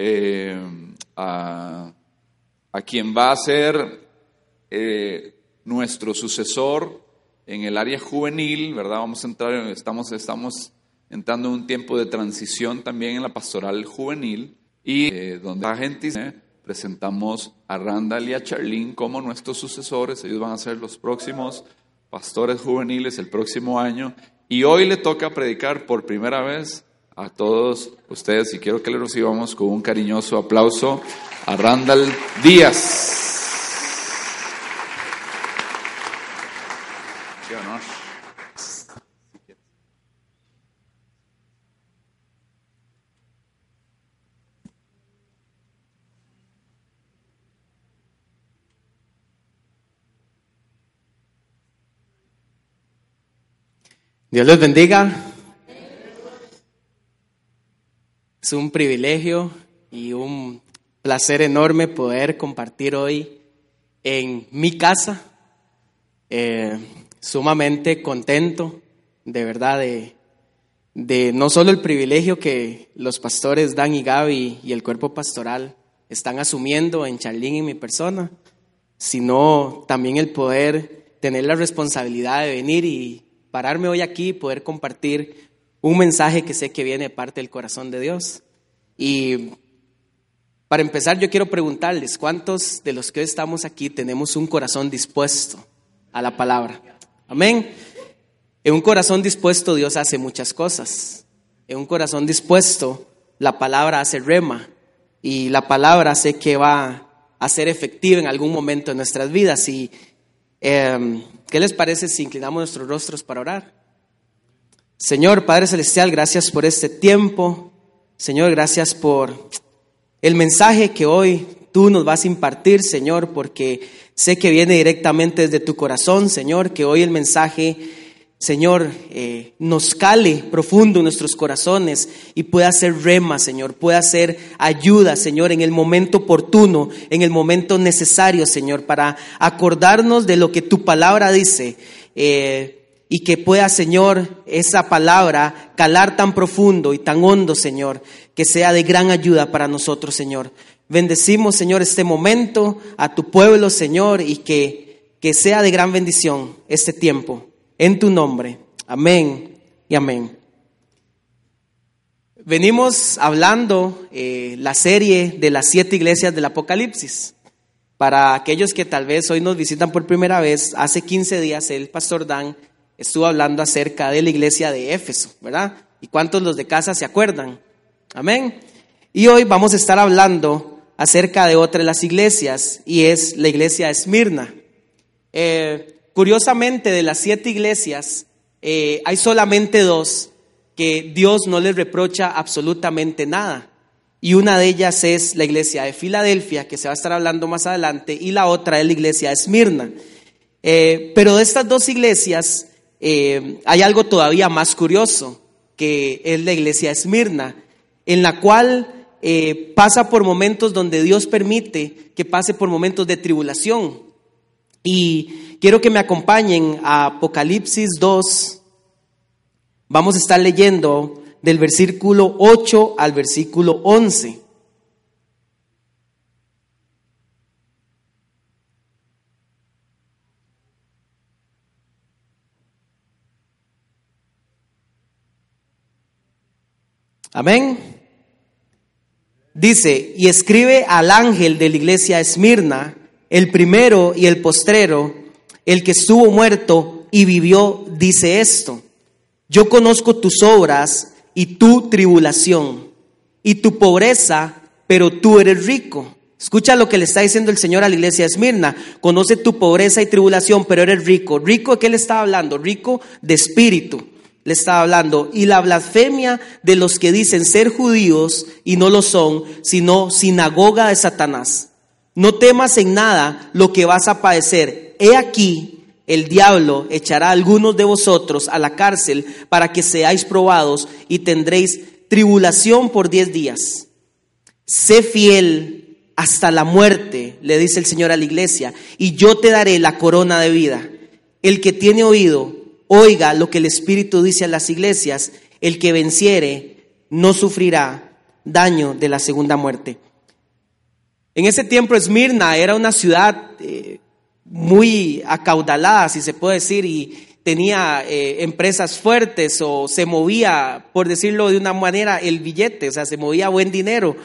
eh, a, a, quien va a ser eh, nuestro sucesor en el área juvenil, ¿verdad? Vamos a entrar, estamos, estamos entrando en un tiempo de transición también en la pastoral juvenil y eh, donde presentamos a Randall y a Charlene como nuestros sucesores. Ellos van a ser los próximos pastores juveniles el próximo año. Y hoy le toca predicar por primera vez a todos ustedes y quiero que le recibamos con un cariñoso aplauso a Randall Díaz. Dios les bendiga. Es un privilegio y un placer enorme poder compartir hoy en mi casa. Eh, sumamente contento, de verdad, de, de, no solo el privilegio que los pastores Dan y Gaby y el cuerpo pastoral están asumiendo en Charlín y mi persona, sino también el poder tener la responsabilidad de venir y pararme hoy aquí y poder compartir un mensaje que sé que viene de parte del corazón de Dios. Y para empezar, yo quiero preguntarles, ¿cuántos de los que hoy estamos aquí tenemos un corazón dispuesto a la palabra? Amén. En un corazón dispuesto Dios hace muchas cosas. En un corazón dispuesto la palabra hace rema y la palabra sé que va a ser efectiva en algún momento de nuestras vidas. Y eh, ¿Qué les parece si inclinamos nuestros rostros para orar? Señor Padre Celestial, gracias por este tiempo. Señor, gracias por el mensaje que hoy tú nos vas a impartir, Señor, porque sé que viene directamente desde tu corazón, Señor, que hoy el mensaje Señor, eh, nos cale profundo en nuestros corazones y pueda ser rema, Señor, pueda ser ayuda, Señor, en el momento oportuno, en el momento necesario, Señor, para acordarnos de lo que tu palabra dice eh, y que pueda, Señor, esa palabra calar tan profundo y tan hondo, Señor, que sea de gran ayuda para nosotros, Señor. Bendecimos, Señor, este momento a tu pueblo, Señor, y que, que sea de gran bendición este tiempo en tu nombre. Amén y amén. Venimos hablando eh, la serie de las siete iglesias del Apocalipsis. Para aquellos que tal vez hoy nos visitan por primera vez, hace 15 días el pastor Dan estuvo hablando acerca de la iglesia de Éfeso, ¿verdad? ¿Y cuántos los de casa se acuerdan? Amén. Y hoy vamos a estar hablando acerca de otra de las iglesias y es la iglesia de Esmirna. Eh, Curiosamente, de las siete iglesias, eh, hay solamente dos que Dios no les reprocha absolutamente nada. Y una de ellas es la iglesia de Filadelfia, que se va a estar hablando más adelante, y la otra es la iglesia de Esmirna. Eh, pero de estas dos iglesias eh, hay algo todavía más curioso, que es la iglesia de Esmirna, en la cual pasa por momentos donde Dios permite que pase por momentos de tribulación. Y quiero que me acompañen a Apocalipsis 2. Vamos a estar leyendo del versículo 8 al versículo 11. Amén. Dice, y escribe al ángel de la iglesia Esmirna, el primero y el postrero, el que estuvo muerto y vivió, dice esto, yo conozco tus obras y tu tribulación y tu pobreza, pero tú eres rico. Escucha lo que le está diciendo el Señor a la iglesia de Esmirna. Conoce tu pobreza y tribulación, pero eres rico. ¿Rico de qué le estaba hablando? Rico de espíritu. Le estaba hablando. Y la blasfemia de los que dicen ser judíos y no lo son, sino sinagoga de Satanás. No temas en nada lo que vas a padecer he aquí, el diablo echará a algunos de vosotros a la cárcel para que seáis probados y tendréis tribulación por diez días. Sé fiel hasta la muerte, le dice el Señor a la iglesia, y yo te daré la corona de vida. El que tiene oído, oiga lo que el Espíritu dice a las iglesias, el que venciere no sufrirá daño de la segunda muerte. En ese tiempo Esmirna era una ciudad eh, muy acaudalada, si se puede decir, y tenía eh, empresas fuertes o se movía, por decirlo de una manera, el billete, o sea, se movía buen dinero.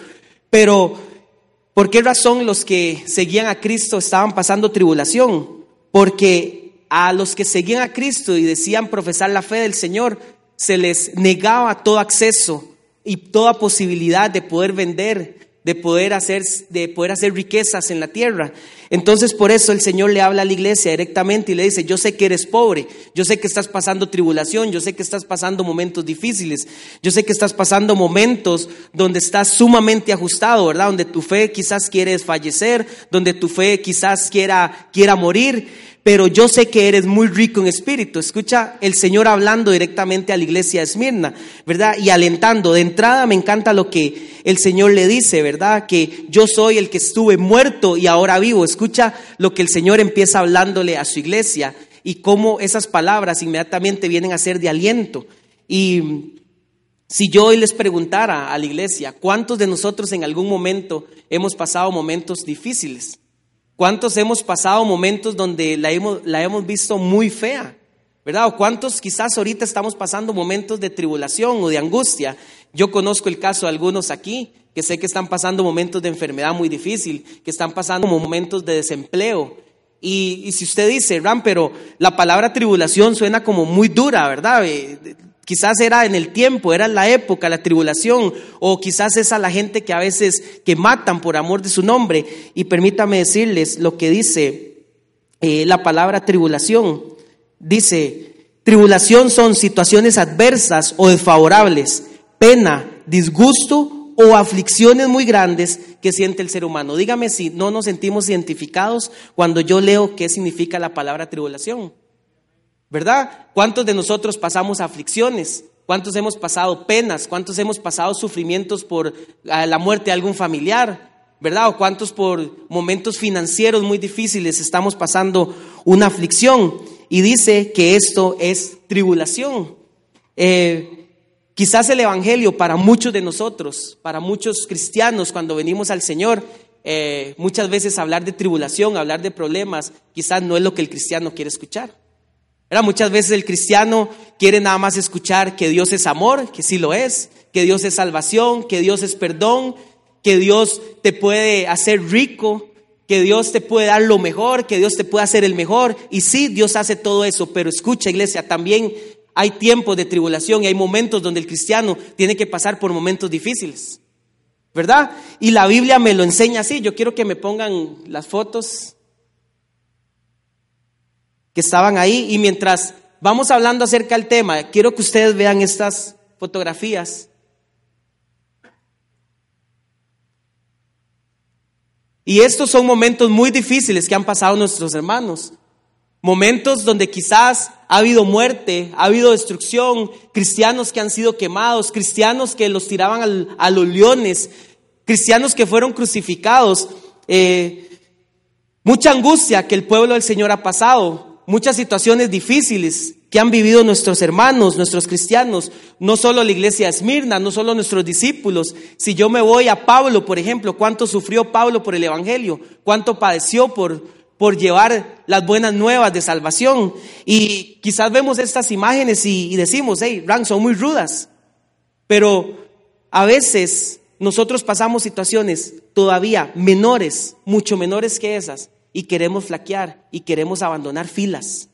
Pero, ¿por qué razón los que seguían a Cristo estaban pasando tribulación? Porque a los que seguían a Cristo y decían profesar la fe del Señor, se les negaba todo acceso y toda posibilidad de poder vender de poder hacer, de poder hacer riquezas en la tierra. Entonces por eso el Señor le habla a la iglesia directamente y le dice, yo sé que eres pobre, yo sé que estás pasando tribulación, yo sé que estás pasando momentos difíciles, yo sé que estás pasando momentos donde estás sumamente ajustado, ¿verdad? Donde tu fe quizás quiere fallecer, donde tu fe quizás quiera, quiera morir, pero yo sé que eres muy rico en espíritu. Escucha el Señor hablando directamente a la iglesia de Esmirna, ¿verdad? Y alentando. De entrada me encanta lo que el Señor le dice, ¿verdad? Que yo soy el que estuve muerto y ahora vivo. Escucha lo que el Señor empieza hablándole a su iglesia y cómo esas palabras inmediatamente vienen a ser de aliento. Y si yo hoy les preguntara a la iglesia, ¿cuántos de nosotros en algún momento hemos pasado momentos difíciles? ¿Cuántos hemos pasado momentos donde la hemos, la hemos visto muy fea? ¿Verdad? ¿O cuántos quizás ahorita estamos pasando momentos de tribulación o de angustia? Yo conozco el caso de algunos aquí que sé que están pasando momentos de enfermedad muy difícil, que están pasando momentos de desempleo. Y, y si usted dice, Ram, pero la palabra tribulación suena como muy dura, ¿verdad? Quizás era en el tiempo, era en la época, la tribulación, o quizás es a la gente que a veces que matan por amor de su nombre. Y permítame decirles lo que dice eh, la palabra tribulación. Dice, tribulación son situaciones adversas o desfavorables, pena, disgusto o aflicciones muy grandes que siente el ser humano. Dígame si no nos sentimos identificados cuando yo leo qué significa la palabra tribulación. ¿Verdad? ¿Cuántos de nosotros pasamos aflicciones? ¿Cuántos hemos pasado penas? ¿Cuántos hemos pasado sufrimientos por ah, la muerte de algún familiar? ¿Verdad? ¿O cuántos por momentos financieros muy difíciles estamos pasando una aflicción? Y dice que esto es tribulación. Eh, quizás el Evangelio para muchos de nosotros, para muchos cristianos, cuando venimos al Señor, eh, muchas veces hablar de tribulación, hablar de problemas, quizás no es lo que el cristiano quiere escuchar. Muchas veces el cristiano quiere nada más escuchar que Dios es amor, que sí lo es, que Dios es salvación, que Dios es perdón, que Dios te puede hacer rico, que Dios te puede dar lo mejor, que Dios te puede hacer el mejor. Y sí, Dios hace todo eso, pero escucha iglesia, también hay tiempos de tribulación y hay momentos donde el cristiano tiene que pasar por momentos difíciles. ¿Verdad? Y la Biblia me lo enseña así. Yo quiero que me pongan las fotos que estaban ahí. Y mientras vamos hablando acerca del tema, quiero que ustedes vean estas fotografías. Y estos son momentos muy difíciles que han pasado nuestros hermanos. Momentos donde quizás ha habido muerte, ha habido destrucción, cristianos que han sido quemados, cristianos que los tiraban a los leones, cristianos que fueron crucificados. Eh, mucha angustia que el pueblo del Señor ha pasado muchas situaciones difíciles que han vivido nuestros hermanos, nuestros cristianos, no solo la iglesia de Esmirna, no solo nuestros discípulos. Si yo me voy a Pablo, por ejemplo, cuánto sufrió Pablo por el Evangelio, cuánto padeció por, por llevar las buenas nuevas de salvación. Y quizás vemos estas imágenes y, decimos, hey, Ran, son muy rudas. Pero a veces nosotros pasamos situaciones todavía menores, mucho menores que esas, y queremos flaquear y queremos abandonar filas.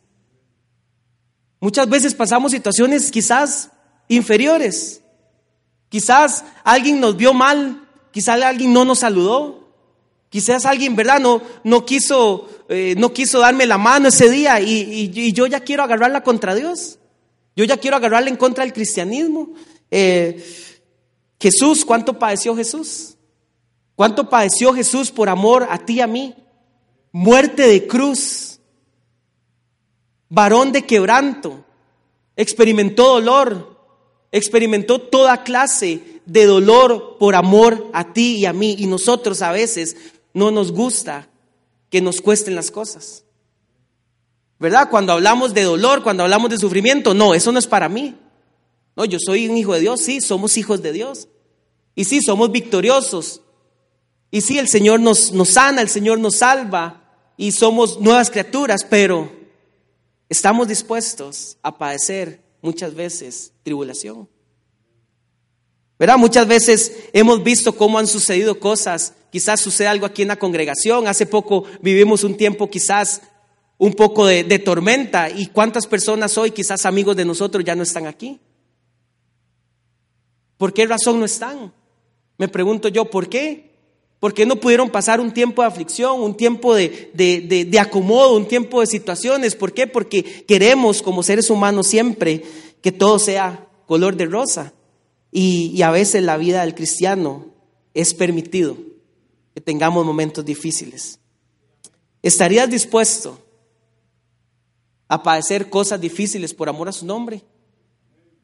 Muchas veces pasamos situaciones quizás inferiores. Quizás alguien nos vio mal, quizás alguien no nos saludó, quizás alguien, ¿verdad? No, no, quiso, eh, no quiso darme la mano ese día y, y, yo ya quiero agarrarla contra Dios. Yo ya quiero agarrarla en contra del cristianismo. Eh, Jesús, ¿cuánto padeció Jesús? ¿Cuánto padeció Jesús por amor a ti y a mí? Muerte de cruz, varón de quebranto, experimentó dolor, experimentó toda clase de dolor por amor a ti y a mí. Y nosotros a veces no nos gusta que nos cuesten las cosas. ¿Verdad? Cuando hablamos de dolor, cuando hablamos de sufrimiento, no, eso no es para mí. No, yo soy un hijo de Dios, sí, somos hijos de Dios. Y sí, somos victoriosos. Y sí, el Señor nos, nos sana, el Señor nos salva y somos nuevas criaturas, pero estamos dispuestos a padecer muchas veces tribulación. ¿Verdad? Muchas veces hemos visto cómo han sucedido cosas, quizás sucede algo aquí en la congregación, hace poco vivimos un tiempo quizás un poco de, de, tormenta y cuántas personas hoy, quizás amigos de nosotros, ya no están aquí. ¿Por qué razón no están? Me pregunto yo, ¿por qué? ¿Por qué no pudieron pasar un tiempo de aflicción, un tiempo de, de, de acomodo, un tiempo de situaciones? ¿Por qué? Porque queremos como seres humanos siempre que todo sea color de rosa. Y, a veces la vida del cristiano es permitido que tengamos momentos difíciles. ¿Estarías dispuesto a padecer cosas difíciles por amor a su nombre?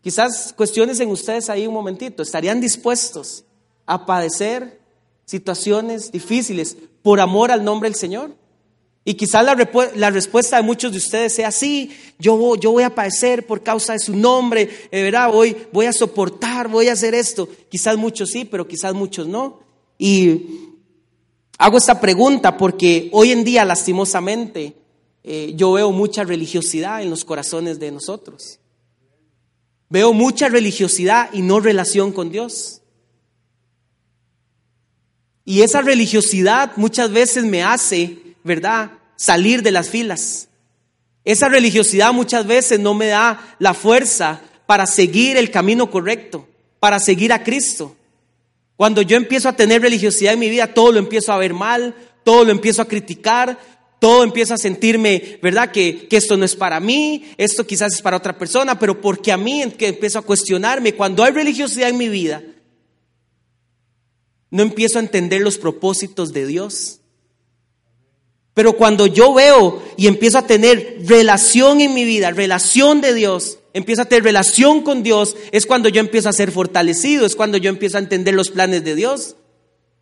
Quizás cuestiones en ustedes ahí un momentito. ¿Estarían dispuestos a padecer situaciones difíciles por amor al nombre del Señor? Y quizás la, la, respuesta de muchos de ustedes sea, sí, yo, voy a padecer por causa de su nombre, eh, ¿verdad? Voy, voy a soportar, voy a hacer esto. Quizás muchos sí, pero quizás muchos no. Y hago esta pregunta porque hoy en día, lastimosamente, eh, yo veo mucha religiosidad en los corazones de nosotros. Veo mucha religiosidad y no relación con Dios. Y esa religiosidad muchas veces me hace ¿verdad? Salir de las filas. Esa religiosidad muchas veces no me da la fuerza para seguir el camino correcto, para seguir a Cristo. Cuando yo empiezo a tener religiosidad en mi vida, todo lo empiezo a ver mal, todo lo empiezo a criticar, todo empiezo a sentirme, ¿verdad? Que, que, esto no es para mí, esto quizás es para otra persona, pero porque a mí que empiezo a cuestionarme. Cuando hay religiosidad en mi vida, no empiezo a entender los propósitos de Dios. Pero cuando yo veo y empiezo a tener relación en mi vida, relación de Dios, empiezo a tener relación con Dios, es cuando yo empiezo a ser fortalecido, es cuando yo empiezo a entender los planes de Dios.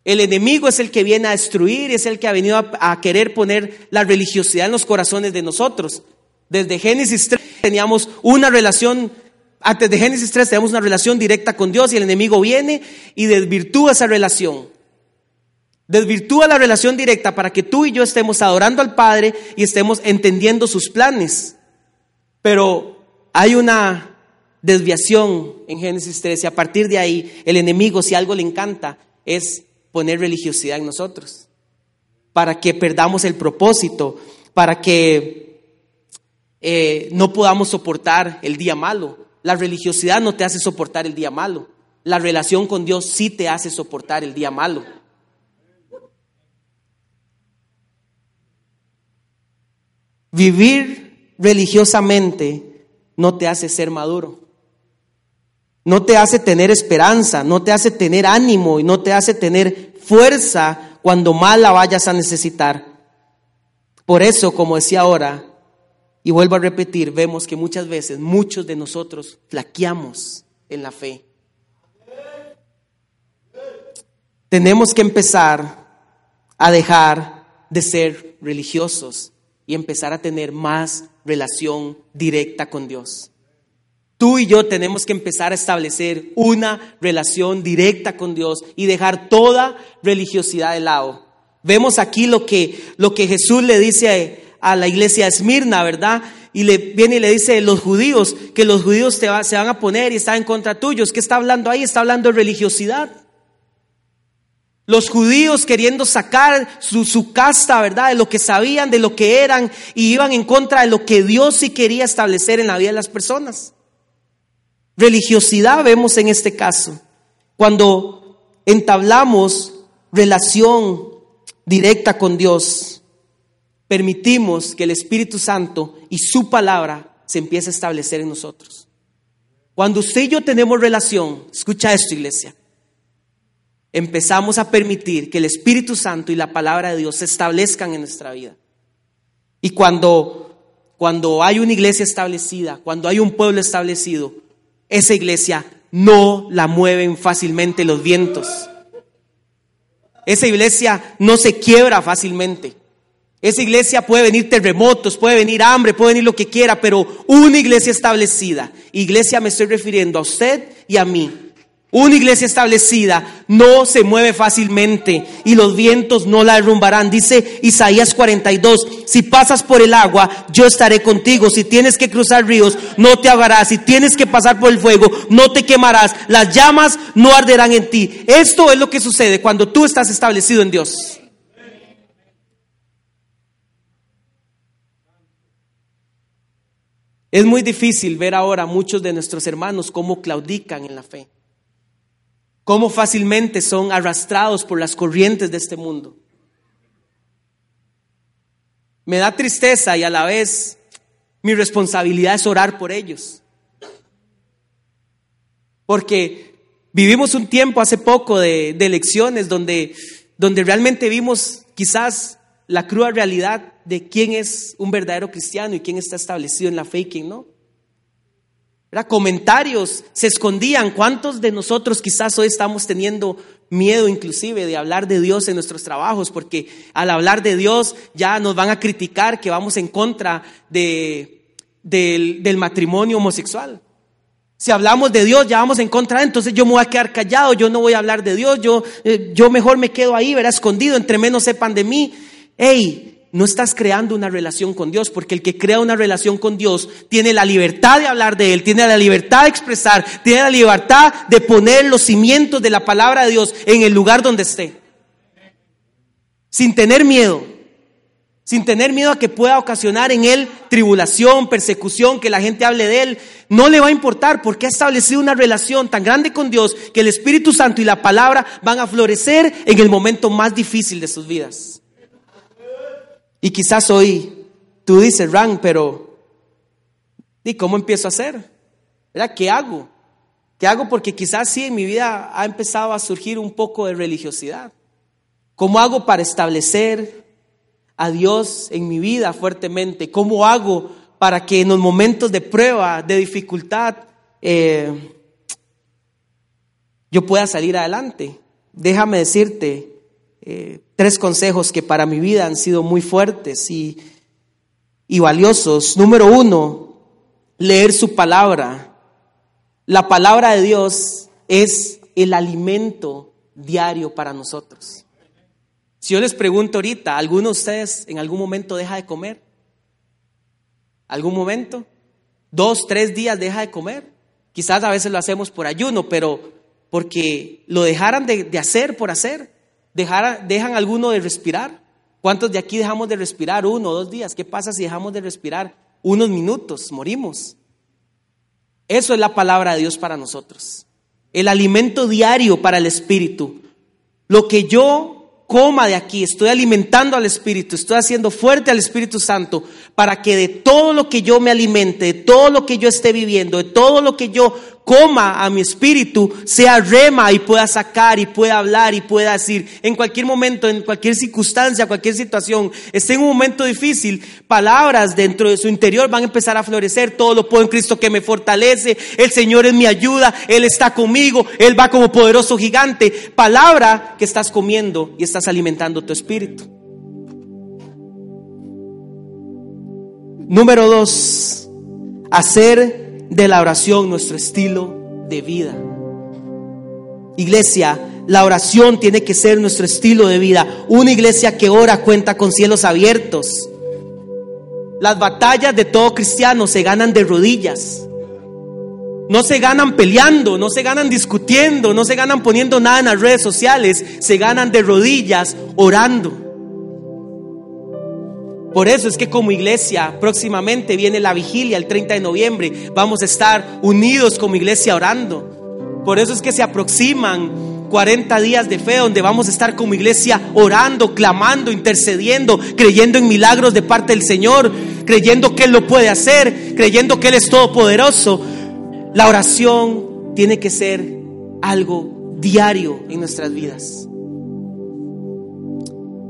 El enemigo es el que viene a destruir, es el que ha venido a, querer poner la religiosidad en los corazones de nosotros. Desde Génesis 3 teníamos una relación, antes de Génesis 3 teníamos una relación directa con Dios y el enemigo viene y desvirtúa esa relación. Desvirtúa la relación directa para que tú y yo estemos adorando al Padre y estemos entendiendo sus planes. Pero hay una desviación en Génesis 13. A partir de ahí, el enemigo, si algo le encanta, es poner religiosidad en nosotros. Para que perdamos el propósito, para que eh, no podamos soportar el día malo. La religiosidad no te hace soportar el día malo. La relación con Dios sí te hace soportar el día malo. Vivir religiosamente no te hace ser maduro. No te hace tener esperanza, no te hace tener ánimo y no te hace tener fuerza cuando mal la vayas a necesitar. Por eso, como decía ahora, y vuelvo a repetir, vemos que muchas veces muchos de nosotros flaqueamos en la fe. Tenemos que empezar a dejar de ser religiosos y empezar a tener más relación directa con Dios. Tú y yo tenemos que empezar a establecer una relación directa con Dios y dejar toda religiosidad de lado. Vemos aquí lo que, lo que Jesús le dice a, la iglesia de Esmirna, ¿verdad? Y le viene y le dice los judíos que los judíos te se van a poner y están en contra tuyos. ¿Qué está hablando ahí? Está hablando de religiosidad. Los judíos queriendo sacar su, casta, ¿verdad? De lo que sabían, de lo que eran, y iban en contra de lo que Dios sí quería establecer en la vida de las personas. Religiosidad vemos en este caso. Cuando entablamos relación directa con Dios, permitimos que el Espíritu Santo y su palabra se empiece a establecer en nosotros. Cuando usted y yo tenemos relación, escucha esto iglesia, empezamos a permitir que el Espíritu Santo y la palabra de Dios se establezcan en nuestra vida. Y cuando, cuando hay una iglesia establecida, cuando hay un pueblo establecido, esa iglesia no la mueven fácilmente los vientos. Esa iglesia no se quiebra fácilmente. Esa iglesia puede venir terremotos, puede venir hambre, puede venir lo que quiera, pero una iglesia establecida, iglesia me estoy refiriendo a usted y a mí, Una iglesia establecida no se mueve fácilmente y los vientos no la derrumbarán. Dice Isaías 42, si pasas por el agua, yo estaré contigo. Si tienes que cruzar ríos, no te ahogarás. Si tienes que pasar por el fuego, no te quemarás. Las llamas no arderán en ti. Esto es lo que sucede cuando tú estás establecido en Dios. Es muy difícil ver ahora muchos de nuestros hermanos cómo claudican en la fe cómo fácilmente son arrastrados por las corrientes de este mundo. Me da tristeza y a la vez mi responsabilidad es orar por ellos. Porque vivimos un tiempo hace poco de, elecciones donde, donde realmente vimos quizás la cruda realidad de quién es un verdadero cristiano y quién está establecido en la fe y quién no. Comentarios se escondían. ¿Cuántos de nosotros quizás hoy estamos teniendo miedo inclusive de hablar de Dios en nuestros trabajos? Porque al hablar de Dios ya nos van a criticar que vamos en contra de, del, matrimonio homosexual. Si hablamos de Dios, ya vamos en contra, entonces yo me voy a quedar callado, yo no voy a hablar de Dios, yo, eh, yo mejor me quedo ahí, verá, escondido, entre menos sepan de mí. Hey, no estás creando una relación con Dios, porque el que crea una relación con Dios tiene la libertad de hablar de Él, tiene la libertad de expresar, tiene la libertad de poner los cimientos de la palabra de Dios en el lugar donde esté. Sin tener miedo, sin tener miedo a que pueda ocasionar en Él tribulación, persecución, que la gente hable de Él. No le va a importar porque ha establecido una relación tan grande con Dios que el Espíritu Santo y la palabra van a florecer en el momento más difícil de sus vidas. Y quizás hoy tú dices, Ran, pero ¿y cómo empiezo a hacer? ¿Qué hago? ¿Qué hago? Porque quizás sí en mi vida ha empezado a surgir un poco de religiosidad. ¿Cómo hago para establecer a Dios en mi vida fuertemente? ¿Cómo hago para que en los momentos de prueba, de dificultad, eh, yo pueda salir adelante? Déjame decirte, eh, tres consejos que para mi vida han sido muy fuertes y, y valiosos. Número uno, leer su palabra. La palabra de Dios es el alimento diario para nosotros. Si yo les pregunto ahorita, ¿alguno de ustedes en algún momento deja de comer? ¿Algún momento? ¿Dos, tres días deja de comer? Quizás a veces lo hacemos por ayuno, pero porque lo dejaran de, de hacer por hacer dejan alguno de respirar. ¿Cuántos de aquí dejamos de respirar uno o dos días? ¿Qué pasa si dejamos de respirar unos minutos? Morimos. Eso es la palabra de Dios para nosotros. El alimento diario para el espíritu. Lo que yo coma de aquí, estoy alimentando al Espíritu, estoy haciendo fuerte al Espíritu Santo para que de todo lo que yo me alimente, de todo lo que yo esté viviendo, de todo lo que yo coma a mi espíritu, sea rema y pueda sacar y pueda hablar y pueda decir en cualquier momento, en cualquier circunstancia, cualquier situación, esté en un momento difícil, palabras dentro de su interior van a empezar a florecer. Todo lo puedo en Cristo que me fortalece. El Señor es mi ayuda. Él está conmigo. Él va como poderoso gigante. Palabra que estás comiendo y estás alimentando tu espíritu. Número dos, hacer de la oración nuestro estilo de vida. Iglesia, la oración tiene que ser nuestro estilo de vida. Una iglesia que ora cuenta con cielos abiertos. Las batallas de todo cristiano se ganan de rodillas. No se ganan peleando, no se ganan discutiendo, no se ganan poniendo nada en las redes sociales, se ganan de rodillas orando. Por eso es que como iglesia próximamente viene la vigilia el 30 de noviembre. Vamos a estar unidos como iglesia orando. Por eso es que se aproximan 40 días de fe donde vamos a estar como iglesia orando, clamando, intercediendo, creyendo en milagros de parte del Señor, creyendo que Él lo puede hacer, creyendo que Él es todopoderoso. La oración tiene que ser algo diario en nuestras vidas.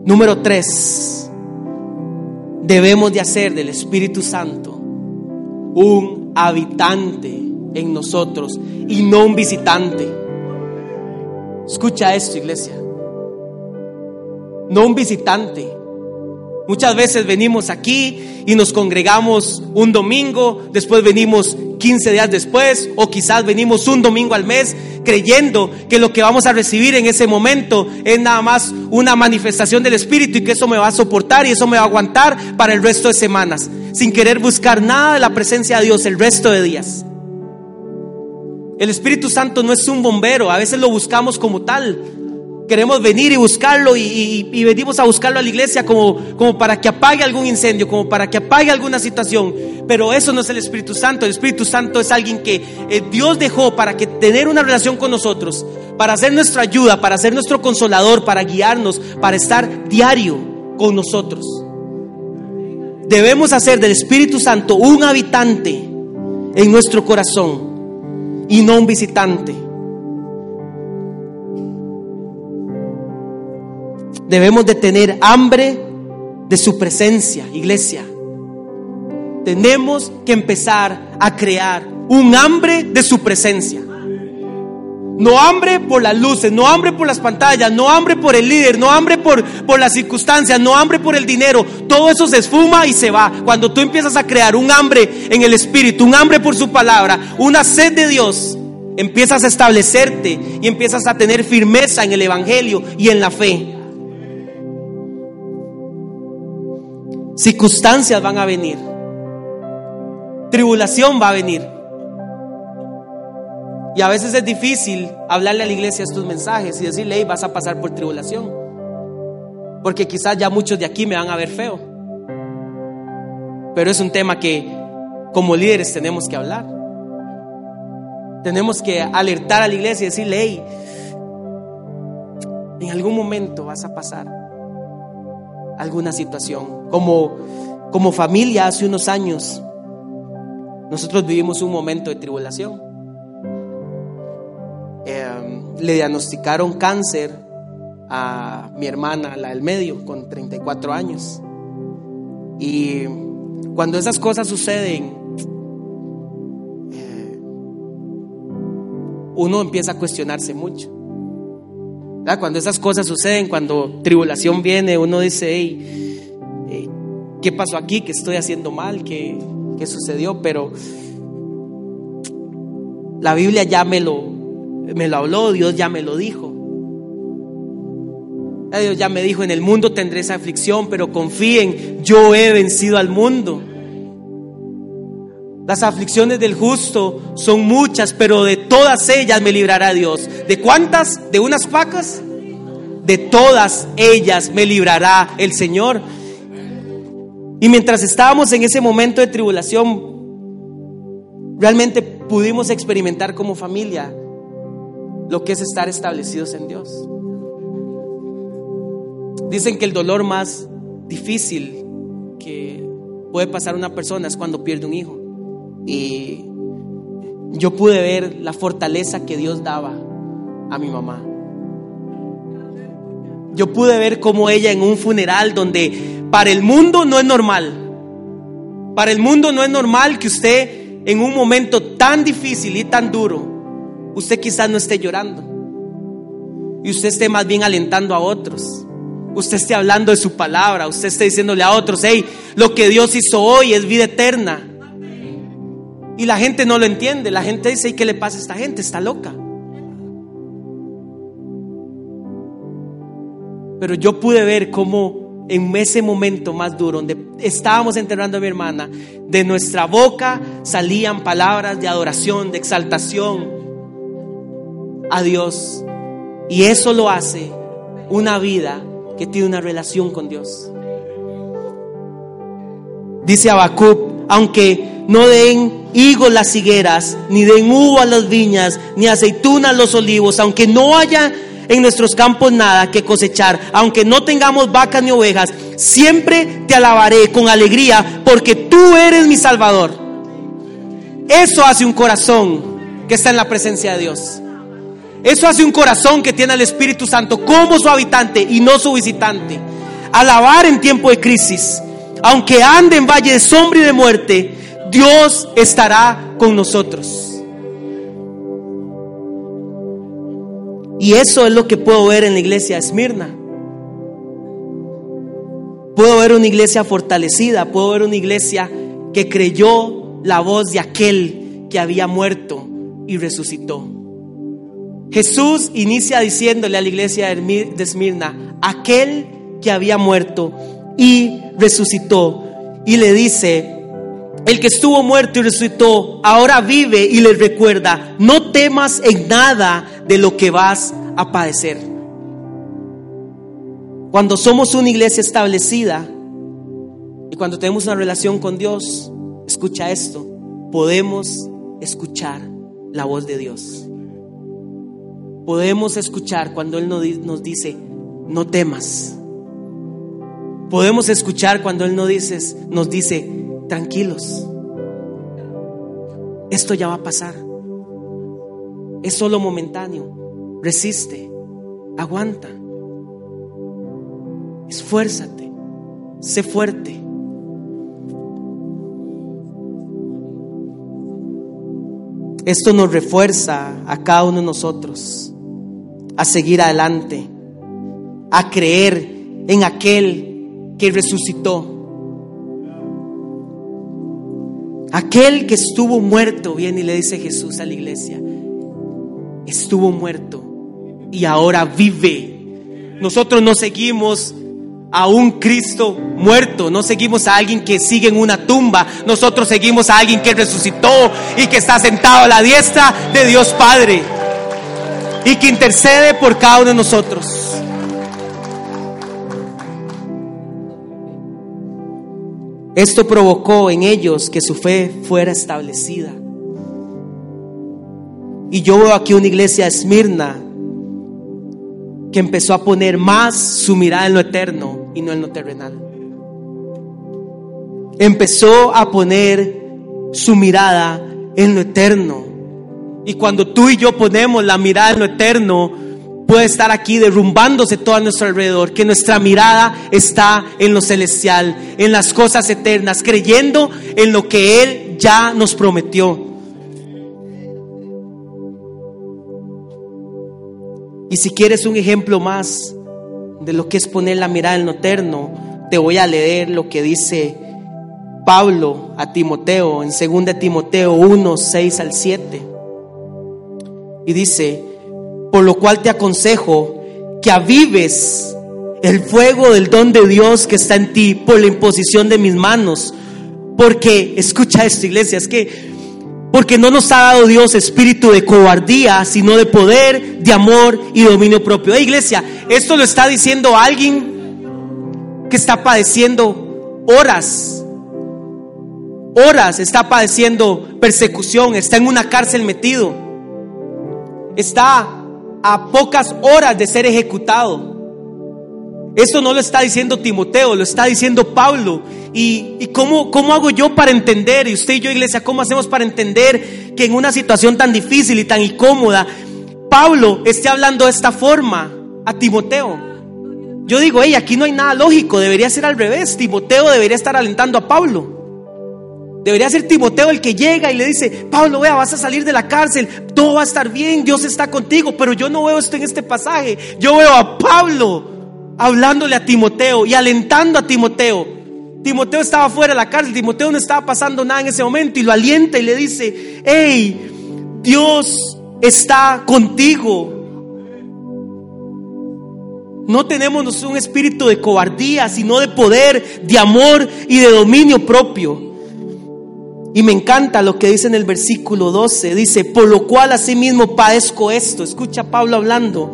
Número 3 debemos de hacer del Espíritu Santo un habitante en nosotros y no un visitante. Escucha esto, iglesia. No un visitante. Muchas veces venimos aquí y nos congregamos un domingo, después venimos 15 días después o quizás venimos un domingo al mes creyendo que lo que vamos a recibir en ese momento es nada más una manifestación del Espíritu y que eso me va a soportar y eso me va a aguantar para el resto de semanas, sin querer buscar nada de la presencia de Dios el resto de días. El Espíritu Santo no es un bombero, a veces lo buscamos como tal, Queremos venir y buscarlo y, venimos a buscarlo a la iglesia como, como para que apague algún incendio, como para que apague alguna situación. Pero eso no es el Espíritu Santo. El Espíritu Santo es alguien que eh, Dios dejó para que tener una relación con nosotros, para ser nuestra ayuda, para ser nuestro consolador, para guiarnos, para estar diario con nosotros. Debemos hacer del Espíritu Santo un habitante en nuestro corazón y no un visitante. Debemos de tener hambre de su presencia, iglesia. Tenemos que empezar a crear un hambre de su presencia. No hambre por las luces, no hambre por las pantallas, no hambre por el líder, no hambre por, por las circunstancias, no hambre por el dinero. Todo eso se esfuma y se va. Cuando tú empiezas a crear un hambre en el Espíritu, un hambre por su palabra, una sed de Dios, empiezas a establecerte y empiezas a tener firmeza en el Evangelio y en la fe. Circunstancias van a venir. Tribulación va a venir. Y a veces es difícil hablarle a la iglesia estos mensajes y decirle, hey, vas a pasar por tribulación. Porque quizás ya muchos de aquí me van a ver feo. Pero es un tema que como líderes tenemos que hablar. Tenemos que alertar a la iglesia y decirle, hey, en algún momento vas a pasar alguna situación. Como, como familia hace unos años, nosotros vivimos un momento de tribulación. Em, le diagnosticaron cáncer a mi hermana, la del medio, con 34 años. Y cuando esas cosas suceden, eh, uno empieza a cuestionarse mucho. Cuando esas cosas suceden, cuando tribulación viene, uno dice, hey, ¿qué pasó aquí? ¿Qué estoy haciendo mal? ¿Qué, ¿Qué sucedió? Pero la Biblia ya me lo, me lo habló, Dios ya me lo dijo. Dios ya me dijo, en el mundo tendré esa aflicción, pero confíen, yo he vencido al mundo. Las aflicciones del justo son muchas, pero de todas ellas me librará Dios. ¿De cuántas? ¿De unas pacas? De todas ellas me librará el Señor. Y mientras estábamos en ese momento de tribulación, realmente pudimos experimentar como familia lo que es estar establecidos en Dios. Dicen que el dolor más difícil que puede pasar una persona es cuando pierde un hijo. Y yo pude ver la fortaleza que Dios daba a mi mamá. Yo pude ver cómo ella en un funeral donde para el mundo no es normal. Para el mundo no es normal que usted en un momento tan difícil y tan duro, usted quizás no esté llorando. Y usted esté más bien alentando a otros. Usted esté hablando de su palabra. Usted esté diciéndole a otros, hey, lo que Dios hizo hoy es vida eterna. Y la gente no lo entiende. La gente dice, ¿y qué le pasa a esta gente? Está loca. Pero yo pude ver cómo en ese momento más duro, donde estábamos enterrando a mi hermana, de nuestra boca salían palabras de adoración, de exaltación a Dios. Y eso lo hace una vida que tiene una relación con Dios. Dice Habacuc, aunque no den higos las higueras, ni den a las viñas, ni aceitunas los olivos, aunque no haya en nuestros campos nada que cosechar, aunque no tengamos vacas ni ovejas, siempre te alabaré con alegría, porque tú eres mi Salvador. Eso hace un corazón que está en la presencia de Dios. Eso hace un corazón que tiene al Espíritu Santo como su habitante y no su visitante. Alabar en tiempo de crisis. Aunque ande en valle de sombra y de muerte, Dios estará con nosotros. Y eso es lo que puedo ver en la iglesia de Esmirna. Puedo ver una iglesia fortalecida, puedo ver una iglesia que creyó la voz de aquel que había muerto y resucitó. Jesús inicia diciéndole a la iglesia de Esmirna, aquel que había muerto y resucitó. Y le dice, el que estuvo muerto y resucitó, ahora vive y le recuerda, no temas en nada de lo que vas a padecer. Cuando somos una iglesia establecida y cuando tenemos una relación con Dios, escucha esto, podemos escuchar la voz de Dios. Podemos escuchar cuando Él nos dice, no temas. Podemos escuchar cuando Él nos dice, nos dice, tranquilos. Esto ya va a pasar. Es solo momentáneo. Resiste. Aguanta. Esfuérzate. Sé fuerte. Esto nos refuerza a cada uno de nosotros a seguir adelante, a creer en aquel que resucitó. Aquel que estuvo muerto, viene y le dice Jesús a la iglesia, estuvo muerto y ahora vive. Nosotros no seguimos a un Cristo muerto, no seguimos a alguien que sigue en una tumba, nosotros seguimos a alguien que resucitó y que está sentado a la diestra de Dios Padre y que intercede por cada uno de nosotros. Esto provocó en ellos que su fe fuera establecida. Y yo veo aquí una iglesia Esmirna que empezó a poner más su mirada en lo eterno y no en lo terrenal. Empezó a poner su mirada en lo eterno. Y cuando tú y yo ponemos la mirada en lo eterno, puede estar aquí derrumbándose todo a nuestro alrededor, que nuestra mirada está en lo celestial, en las cosas eternas, creyendo en lo que Él ya nos prometió. Y si quieres un ejemplo más de lo que es poner la mirada en lo eterno, te voy a leer lo que dice Pablo a Timoteo en 2 Timoteo 1, 6 al 7. Y dice, por lo cual te aconsejo que avives el fuego del don de Dios que está en ti por la imposición de mis manos. Porque, escucha esto iglesia, es que, porque no nos ha dado Dios espíritu de cobardía, sino de poder, de amor y dominio propio. iglesia, esto lo está diciendo alguien que está padeciendo horas, horas, está padeciendo persecución, está en una cárcel metido, está a pocas horas de ser ejecutado. Esto no lo está diciendo Timoteo, lo está diciendo Pablo. ¿Y, cómo, cómo, hago yo para entender? Y usted y yo, iglesia, ¿cómo hacemos para entender que en una situación tan difícil y tan incómoda, Pablo esté hablando de esta forma a Timoteo? Yo digo, hey, aquí no hay nada lógico, debería ser al revés. Timoteo debería estar alentando a Pablo. Debería ser Timoteo el que llega y le dice, Pablo, vea, vas a salir de la cárcel, todo va a estar bien, Dios está contigo, pero yo no veo esto en este pasaje. Yo veo a Pablo hablándole a Timoteo y alentando a Timoteo. Timoteo estaba fuera de la cárcel, Timoteo no estaba pasando nada en ese momento y lo alienta y le dice, hey, Dios está contigo. No tenemos un espíritu de cobardía, sino de poder, de amor y de dominio propio. Y me encanta lo que dice en el versículo 12. Dice, por lo cual asimismo padezco esto. Escucha Pablo hablando.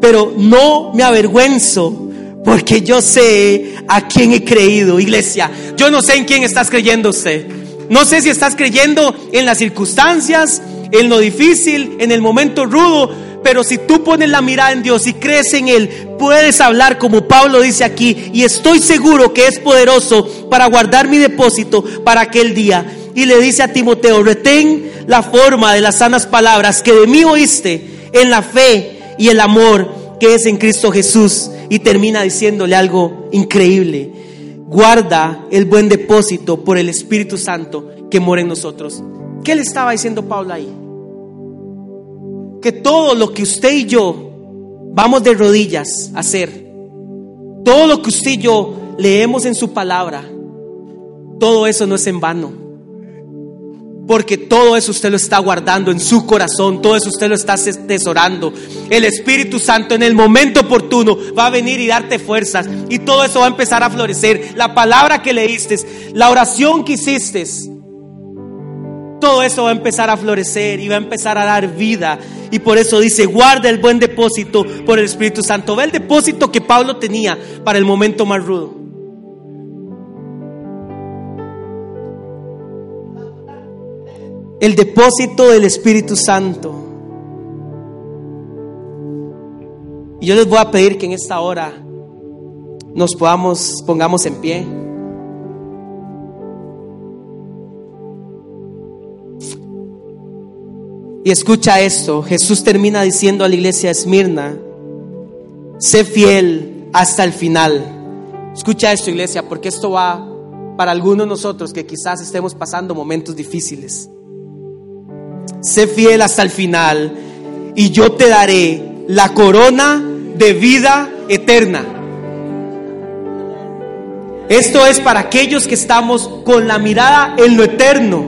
Pero no me avergüenzo porque yo sé a quién he creído. Iglesia, yo no sé en quién estás creyendo usted. No sé si estás creyendo en las circunstancias, en lo difícil, en el momento rudo. Pero si tú pones la mirada en Dios y crees en Él, puedes hablar como Pablo dice aquí. Y estoy seguro que es poderoso para guardar mi depósito para aquel día y le dice a Timoteo, retén la forma de las sanas palabras que de mí oíste en la fe y el amor que es en Cristo Jesús. Y termina diciéndole algo increíble. Guarda el buen depósito por el Espíritu Santo que mora en nosotros. ¿Qué le estaba diciendo Pablo ahí? Que todo lo que usted y yo vamos de rodillas a hacer, todo lo que usted y yo leemos en su palabra, todo eso no es en vano porque todo eso usted lo está guardando en su corazón, todo eso usted lo está tesorando. El Espíritu Santo en el momento oportuno va a venir y darte fuerzas y todo eso va a empezar a florecer. La palabra que leíste, la oración que hiciste, todo eso va a empezar a florecer y va a empezar a dar vida. Y por eso dice, guarda el buen depósito por el Espíritu Santo. Ve el depósito que Pablo tenía para el momento más rudo. El depósito del Espíritu Santo. Y yo les voy a pedir que en esta hora nos podamos, pongamos en pie. Y escucha esto, Jesús termina diciendo a la iglesia de Esmirna, sé fiel hasta el final. Escucha esto, iglesia, porque esto va para algunos de nosotros que quizás estemos pasando momentos difíciles sé fiel hasta el final y yo te daré la corona de vida eterna. Esto es para aquellos que estamos con la mirada en lo eterno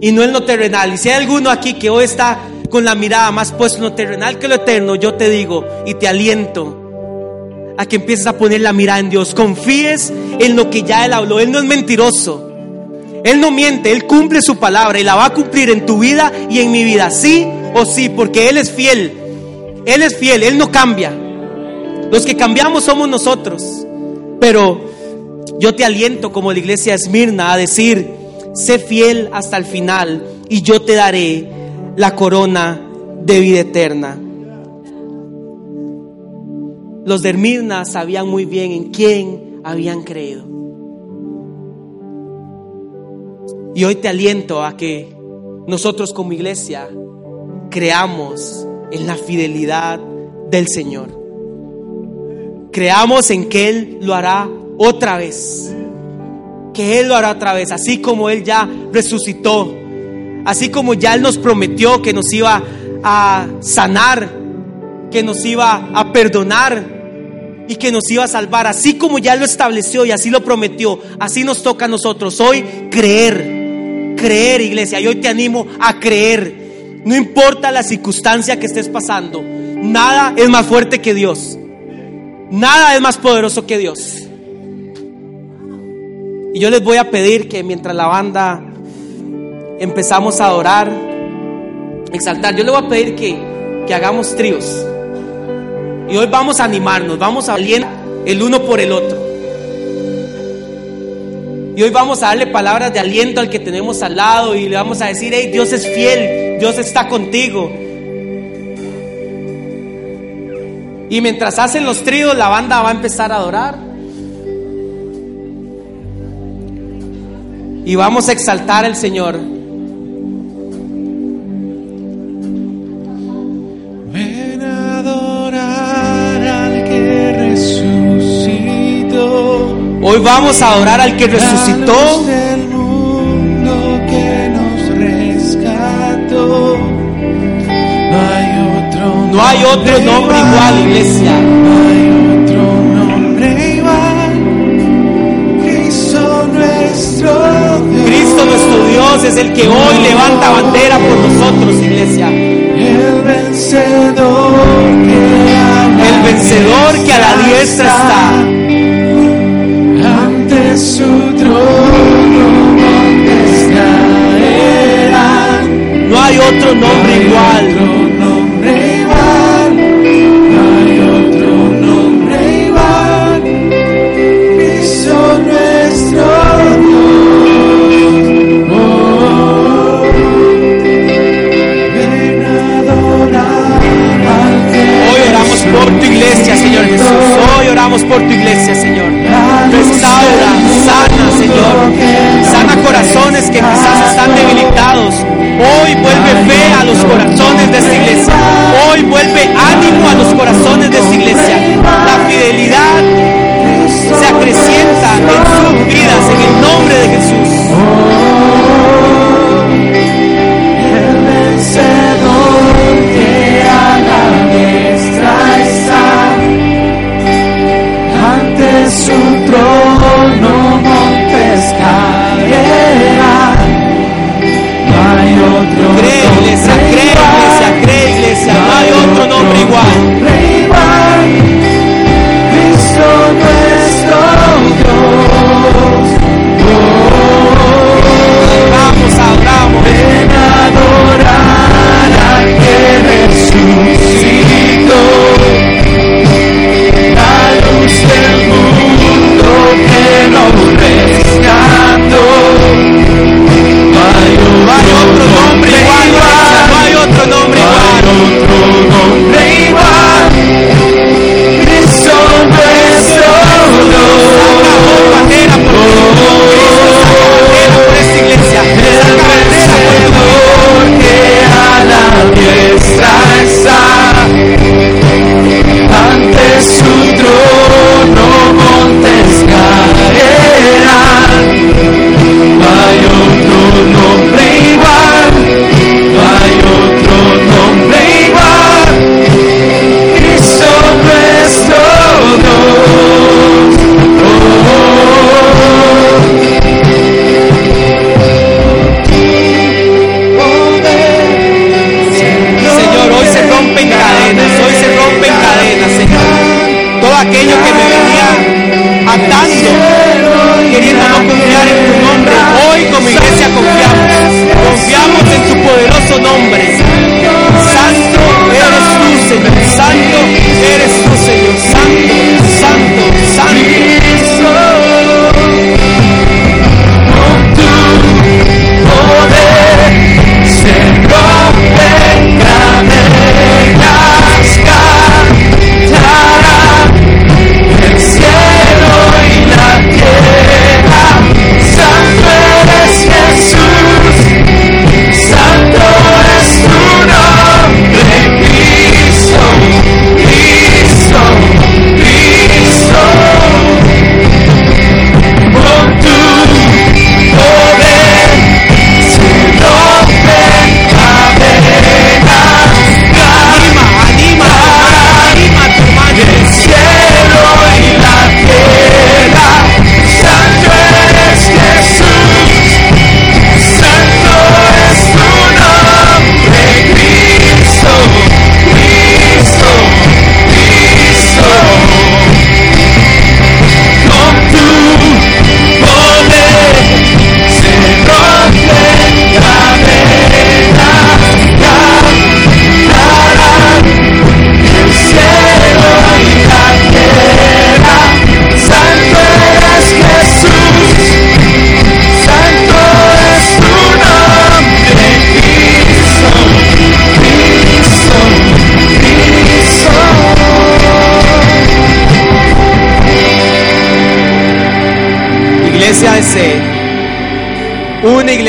y no en lo terrenal. Y si hay alguno aquí que hoy está con la mirada más puesta en lo terrenal que lo eterno, yo te digo y te aliento a que empieces a poner la mirada en Dios. Confíes en lo que ya Él habló. Él no es mentiroso. Él no miente, Él cumple su palabra y la va a cumplir en tu vida y en mi vida, sí o sí, porque Él es fiel. Él es fiel, Él no cambia. Los que cambiamos somos nosotros. Pero yo te aliento como la iglesia Esmirna a decir, sé fiel hasta el final y yo te daré la corona de vida eterna. Los de Esmirna sabían muy bien en quién habían creído. Y hoy te aliento a que nosotros como iglesia creamos en la fidelidad del Señor. Creamos en que Él lo hará otra vez. Que Él lo hará otra vez, así como Él ya resucitó. Así como ya Él nos prometió que nos iba a sanar, que nos iba a perdonar, y que nos iba a salvar, así como ya lo estableció y así lo prometió, así nos toca a nosotros hoy creer creer, iglesia. Y hoy te animo a creer. No importa la circunstancia que estés pasando. Nada es más fuerte que Dios. Nada es más poderoso que Dios. Y yo les voy a pedir que mientras la banda empezamos a adorar, exaltar, yo les voy a pedir que, que hagamos tríos. Y hoy vamos a animarnos, vamos a alientar el uno por el otro. Y hoy vamos a darle palabras de aliento al que tenemos al lado y le vamos a decir, hey, Dios es fiel, Dios está contigo. Y mientras hacen los tríos, la banda va a empezar a adorar. Y vamos a exaltar al Señor. Hoy vamos a adorar al que resucitó. No hay otro nombre igual, iglesia. No hay otro nombre igual. Cristo nuestro Dios. Cristo nuestro Dios es el que hoy levanta bandera por nosotros, iglesia. El vencedor que a la El vencedor que a la diestra está otro nombre igual.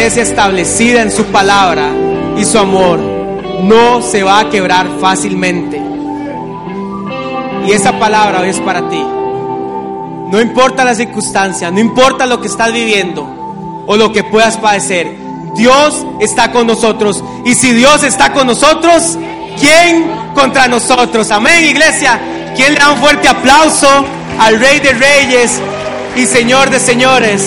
Iglesia establecida en su palabra y su amor, no se va a quebrar fácilmente. Y esa palabra es para ti. No importa la circunstancia, no importa lo que estás viviendo o lo que puedas padecer, Dios está con nosotros. Y si Dios está con nosotros, ¿quién contra nosotros? Amén, iglesia. ¿Quién le da un fuerte aplauso al Rey de Reyes y Señor de Señores?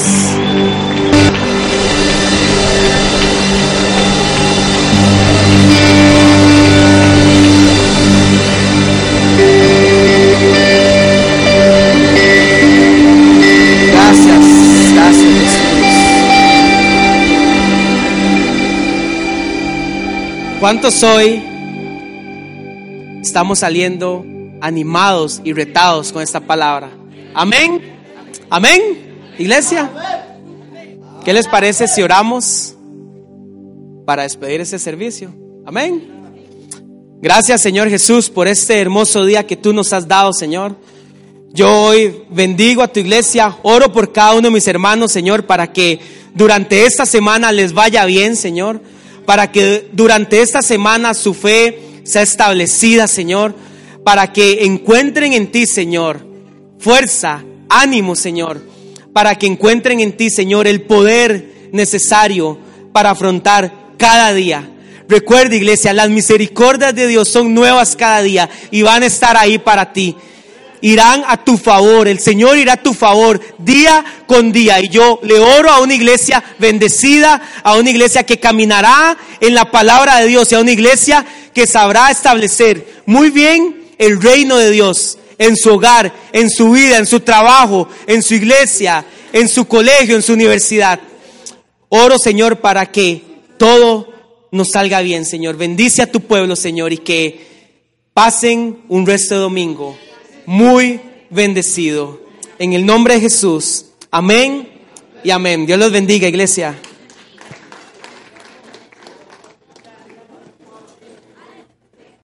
¿Cuántos hoy estamos saliendo animados y retados con esta palabra? Amén. Amén. Iglesia. ¿Qué les parece si oramos para despedir ese servicio? Amén. Gracias Señor Jesús por este hermoso día que tú nos has dado, Señor. Yo hoy bendigo a tu iglesia, oro por cada uno de mis hermanos, Señor, para que durante esta semana les vaya bien, Señor, para que durante esta semana su fe sea establecida, Señor, para que encuentren en ti, Señor, fuerza, ánimo, Señor, para que encuentren en ti, Señor, el poder necesario para afrontar cada día. Recuerda, iglesia, las misericordias de Dios son nuevas cada día y van a estar ahí para ti irán a tu favor, el Señor irá a tu favor día con día. Y yo le oro a una iglesia bendecida, a una iglesia que caminará en la palabra de Dios y a una iglesia que sabrá establecer muy bien el reino de Dios en su hogar, en su vida, en su trabajo, en su iglesia, en su colegio, en su universidad. Oro, Señor, para que todo nos salga bien, Señor. Bendice a tu pueblo, Señor, y que pasen un resto de domingo muy bendecido. En el nombre de Jesús. Amén y amén. Dios los bendiga, iglesia.